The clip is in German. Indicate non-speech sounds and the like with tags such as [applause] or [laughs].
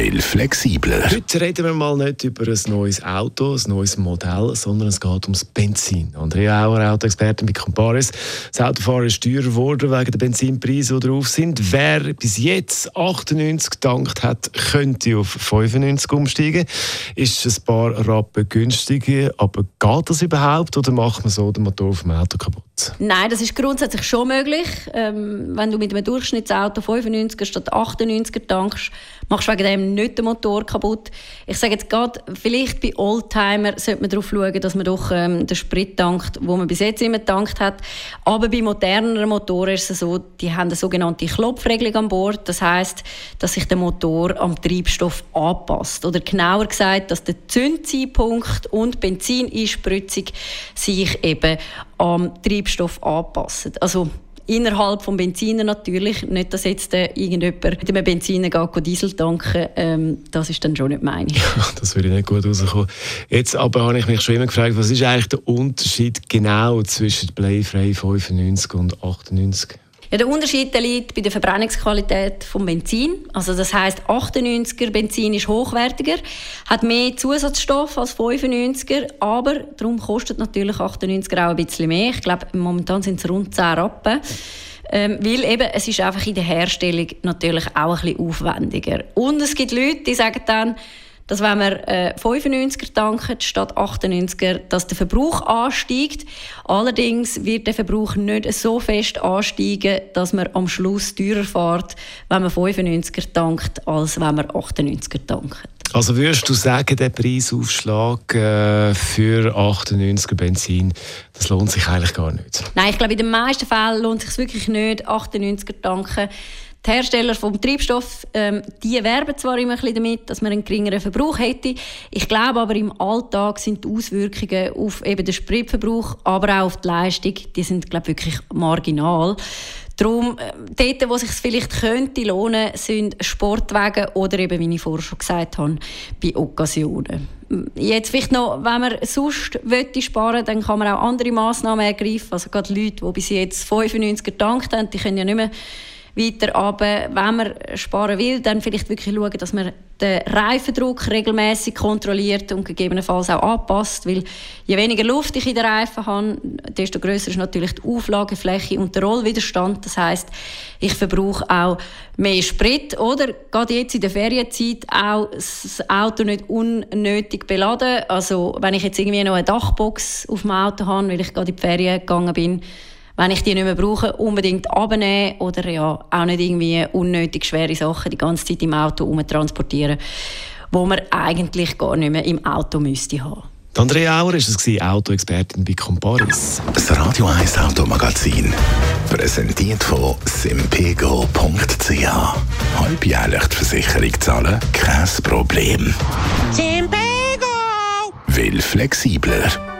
Will flexibler. Heute reden wir mal nicht über ein neues Auto, ein neues Modell, sondern es geht ums Benzin. Andrea Auer, Autoexperte bei Comparis. Das Autofahren ist teurer geworden wegen der Benzinpreise, die drauf sind. Wer bis jetzt 98 gedankt hat, könnte auf 95 umsteigen. Ist ein paar Rappen günstiger, aber geht das überhaupt oder macht man so den Motor vom Auto kaputt? Nein, das ist grundsätzlich schon möglich. Ähm, wenn du mit einem Durchschnittsauto 95er statt 98er tankst, machst du wegen dem nicht den Motor kaputt. Ich sage jetzt gerade, vielleicht bei Oldtimer sollte man darauf schauen, dass man doch ähm, den Sprit tankt, wo man bis jetzt immer getankt hat. Aber bei moderneren Motoren ist es so, die haben eine sogenannte Klopfregelung an Bord. Das heißt, dass sich der Motor am Treibstoff anpasst. Oder genauer gesagt, dass der Zündzeitpunkt und Benzineinspritzung sich eben am Treibstoff anpassen. Also innerhalb des Benziner natürlich. Nicht, dass jetzt äh, irgendjemand mit einem Benziner geht, Diesel tanken ähm, Das ist dann schon nicht meine. [laughs] das würde nicht gut rauskommen. Jetzt aber habe ich mich schon immer gefragt, was ist eigentlich der Unterschied genau zwischen Bleifrei 95 und 98? Ja, der Unterschied liegt bei der Verbrennungsqualität vom Benzin. Also das heißt, 98er Benzin ist hochwertiger, hat mehr Zusatzstoff als 95er, aber darum kostet natürlich 98er auch ein bisschen mehr. Ich glaube, momentan sind es rund 10 Rappen. Ähm, weil eben, es ist einfach in der Herstellung natürlich auch ein bisschen aufwendiger. Und es gibt Leute, die sagen dann, dass wenn man äh, 95er tankt statt 98er, dass der Verbrauch ansteigt. Allerdings wird der Verbrauch nicht so fest ansteigen, dass man am Schluss teurer fährt, wenn man 95er tankt, als wenn man 98er tankt. Also würdest du sagen, der Preisaufschlag äh, für 98er Benzin, das lohnt sich eigentlich gar nicht? Nein, ich glaube, in den meisten Fällen lohnt es sich wirklich nicht, 98er tanken. Die Hersteller vom Treibstoff, ähm, die werben zwar immer ein bisschen damit, dass man einen geringeren Verbrauch hätte. Ich glaube aber im Alltag sind die Auswirkungen auf eben den Spritverbrauch, aber auch auf die Leistung, die sind glaube wirklich marginal. Darum, äh, dort, wo es sich vielleicht könnte lohnen, sind Sportwagen oder eben, wie ich vorher schon gesagt habe, bei Occasionen. Jetzt vielleicht noch, wenn man sonst sparen dann kann man auch andere Massnahmen ergreifen. Also gerade Leute, die bis jetzt 95 gedankt haben, die können ja nicht mehr weiter runter. Wenn man sparen will, dann vielleicht wirklich schauen, dass man den Reifendruck regelmäßig kontrolliert und gegebenenfalls auch anpasst, weil je weniger Luft ich in den Reifen habe, desto größer ist natürlich die Auflagefläche und der Rollwiderstand. Das heißt, ich verbrauche auch mehr Sprit oder gerade jetzt in der Ferienzeit auch das Auto nicht unnötig beladen. Also wenn ich jetzt irgendwie noch eine Dachbox auf dem Auto habe, weil ich gerade in die Ferien gegangen bin, wenn ich die nicht mehr brauche, unbedingt abnehmen oder ja, auch nicht irgendwie unnötig schwere Sachen die ganze Zeit im Auto umtransportieren, wo man eigentlich gar nicht mehr im Auto müsste haben. Die Andrea Auer war es, Autoexpertin bei Comparis. Das Radio 1 Automagazin. Präsentiert von simpego.ch. Halbjährlich die Versicherung zahlen? Kein Problem. Simpego! Will flexibler.